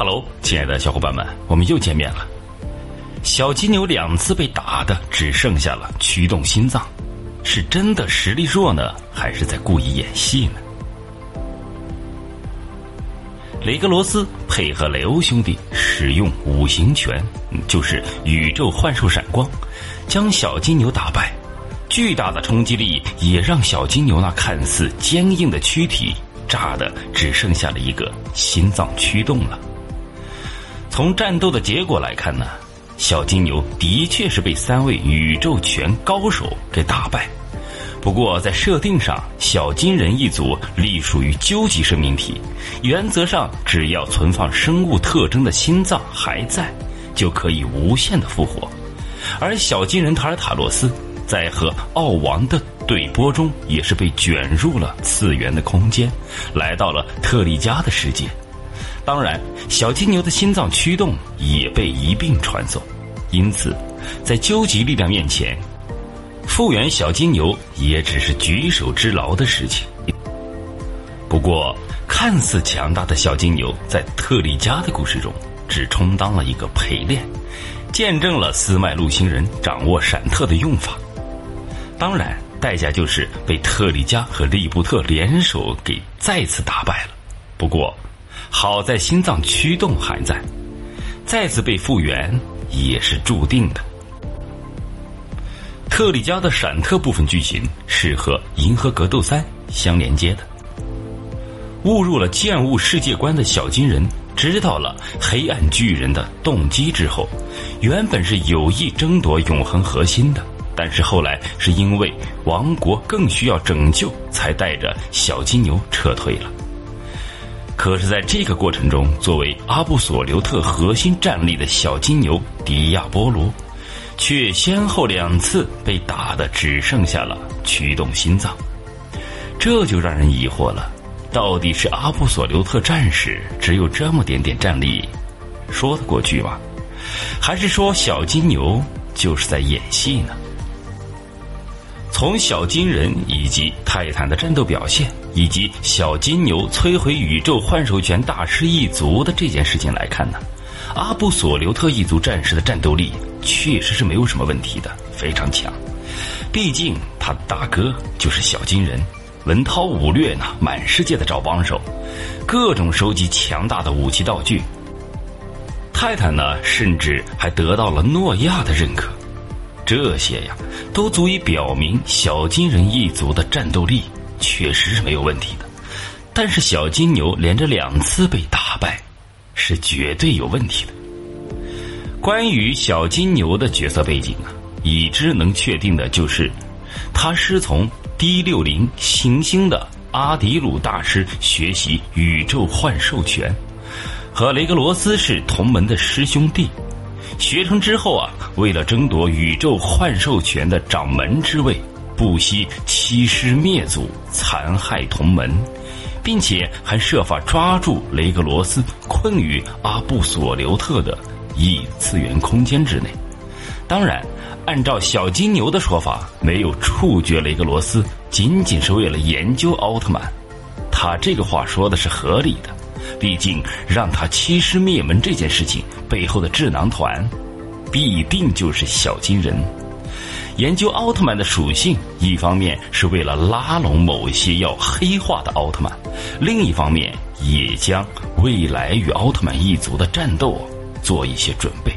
哈喽亲爱的小伙伴们，我们又见面了。小金牛两次被打的只剩下了驱动心脏，是真的实力弱呢，还是在故意演戏呢？雷格罗斯配合雷欧兄弟使用五行拳，就是宇宙幻兽闪光，将小金牛打败。巨大的冲击力也让小金牛那看似坚硬的躯体炸的只剩下了一个心脏驱动了。从战斗的结果来看呢，小金牛的确是被三位宇宙拳高手给打败。不过在设定上，小金人一族隶属于究极生命体，原则上只要存放生物特征的心脏还在，就可以无限的复活。而小金人塔尔塔洛斯。在和奥王的对波中，也是被卷入了次元的空间，来到了特利迦的世界。当然，小金牛的心脏驱动也被一并传送，因此，在究极力量面前，复原小金牛也只是举手之劳的事情。不过，看似强大的小金牛，在特利迦的故事中，只充当了一个陪练，见证了斯麦路星人掌握闪特的用法。当然，代价就是被特利迦和利布特联手给再次打败了。不过，好在心脏驱动还在，再次被复原也是注定的。特里迦的闪特部分剧情是和银河格斗三相连接的。误入了剑物世界观的小金人，知道了黑暗巨人的动机之后，原本是有意争夺永恒核心的。但是后来是因为王国更需要拯救，才带着小金牛撤退了。可是，在这个过程中，作为阿布索留特核心战力的小金牛迪亚波罗，却先后两次被打的只剩下了驱动心脏。这就让人疑惑了：到底是阿布索留特战士只有这么点点战力，说得过去吗？还是说小金牛就是在演戏呢？从小金人以及泰坦的战斗表现，以及小金牛摧毁宇宙幻兽拳大师一族的这件事情来看呢，阿布索留特一族战士的战斗力确实是没有什么问题的，非常强。毕竟他大哥就是小金人，文韬武略呢，满世界的找帮手，各种收集强大的武器道具。泰坦呢，甚至还得到了诺亚的认可。这些呀，都足以表明小金人一族的战斗力确实是没有问题的。但是小金牛连着两次被打败，是绝对有问题的。关于小金牛的角色背景啊，已知能确定的就是，他师从 D 六零行星的阿迪鲁大师学习宇宙幻兽拳，和雷格罗斯是同门的师兄弟。学成之后啊，为了争夺宇宙幻兽拳的掌门之位，不惜欺师灭祖、残害同门，并且还设法抓住雷格罗斯，困于阿布索留特的异次元空间之内。当然，按照小金牛的说法，没有处决雷格罗斯，仅仅是为了研究奥特曼。他这个话说的是合理的。毕竟，让他欺师灭门这件事情背后的智囊团，必定就是小金人。研究奥特曼的属性，一方面是为了拉拢某些要黑化的奥特曼，另一方面也将未来与奥特曼一族的战斗做一些准备。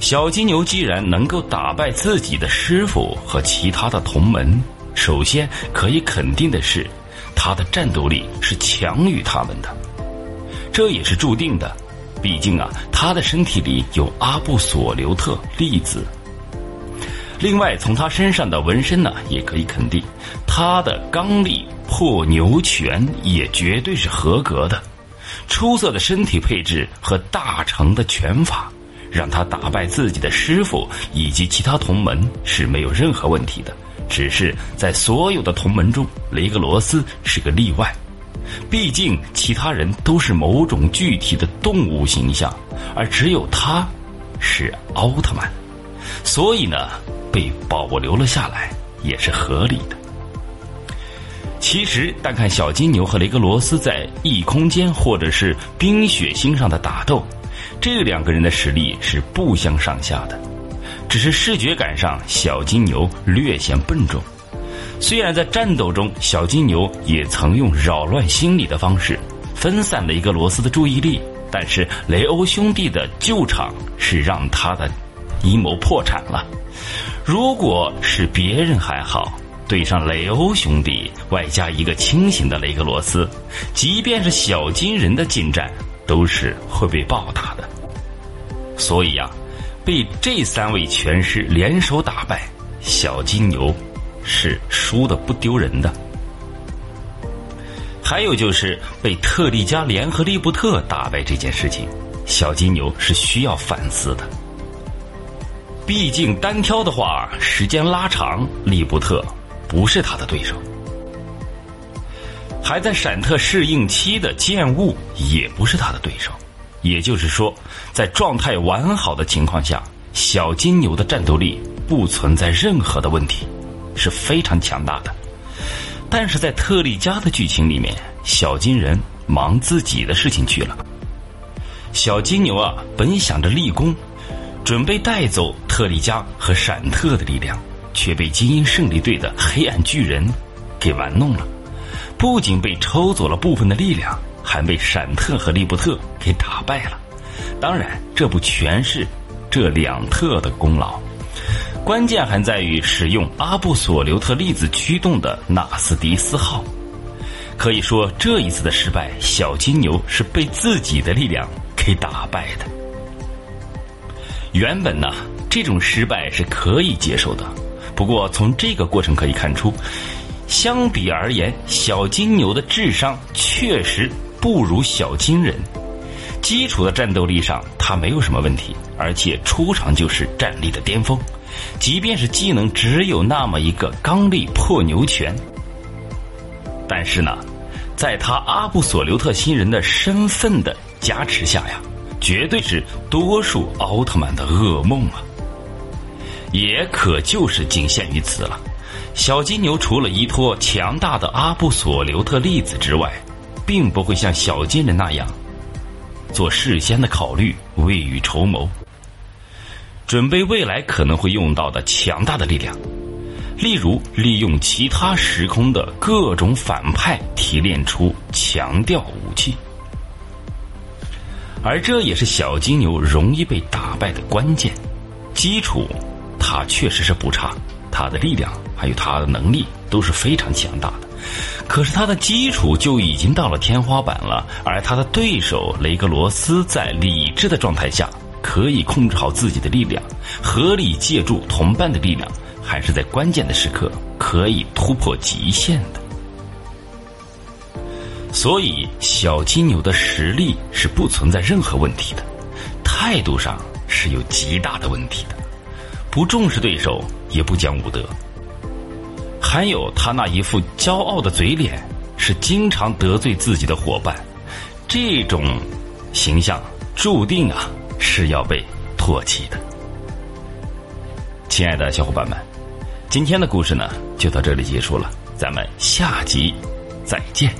小金牛既然能够打败自己的师傅和其他的同门，首先可以肯定的是。他的战斗力是强于他们的，这也是注定的。毕竟啊，他的身体里有阿布索留特粒子。另外，从他身上的纹身呢，也可以肯定，他的刚力破牛拳也绝对是合格的。出色的身体配置和大成的拳法，让他打败自己的师傅以及其他同门是没有任何问题的。只是在所有的同门中，雷格罗斯是个例外。毕竟其他人都是某种具体的动物形象，而只有他，是奥特曼。所以呢，被保留了下来也是合理的。其实，单看小金牛和雷格罗斯在异空间或者是冰雪星上的打斗，这两个人的实力是不相上下的。只是视觉感上，小金牛略显笨重。虽然在战斗中，小金牛也曾用扰乱心理的方式分散了一个罗斯的注意力，但是雷欧兄弟的救场是让他的阴谋破产了。如果是别人还好。对上雷欧兄弟，外加一个清醒的雷格罗斯，即便是小金人的近战，都是会被暴打的。所以呀，被这三位拳师联手打败，小金牛是输的不丢人的。还有就是被特利迦联合利布特打败这件事情，小金牛是需要反思的。毕竟单挑的话，时间拉长，利布特。不是他的对手，还在闪特适应期的剑雾也不是他的对手，也就是说，在状态完好的情况下，小金牛的战斗力不存在任何的问题，是非常强大的。但是在特利迦的剧情里面，小金人忙自己的事情去了，小金牛啊，本想着立功，准备带走特利迦和闪特的力量。却被精英胜利队的黑暗巨人给玩弄了，不仅被抽走了部分的力量，还被闪特和利布特给打败了。当然，这不全是这两特的功劳，关键还在于使用阿布索留特粒子驱动的纳斯迪斯号。可以说，这一次的失败，小金牛是被自己的力量给打败的。原本呢，这种失败是可以接受的。不过，从这个过程可以看出，相比而言，小金牛的智商确实不如小金人。基础的战斗力上，他没有什么问题，而且出场就是战力的巅峰。即便是技能只有那么一个刚力破牛拳，但是呢，在他阿布索留特星人的身份的加持下呀，绝对是多数奥特曼的噩梦啊！也可就是仅限于此了。小金牛除了依托强大的阿布索留特粒子之外，并不会像小金人那样做事先的考虑、未雨绸缪，准备未来可能会用到的强大的力量，例如利用其他时空的各种反派提炼出强调武器，而这也是小金牛容易被打败的关键基础。他确实是不差，他的力量还有他的能力都是非常强大的，可是他的基础就已经到了天花板了。而他的对手雷格罗斯在理智的状态下，可以控制好自己的力量，合理借助同伴的力量，还是在关键的时刻可以突破极限的。所以，小金牛的实力是不存在任何问题的，态度上是有极大的问题的。不重视对手，也不讲武德，还有他那一副骄傲的嘴脸，是经常得罪自己的伙伴，这种形象注定啊是要被唾弃的。亲爱的小伙伴们，今天的故事呢就到这里结束了，咱们下集再见。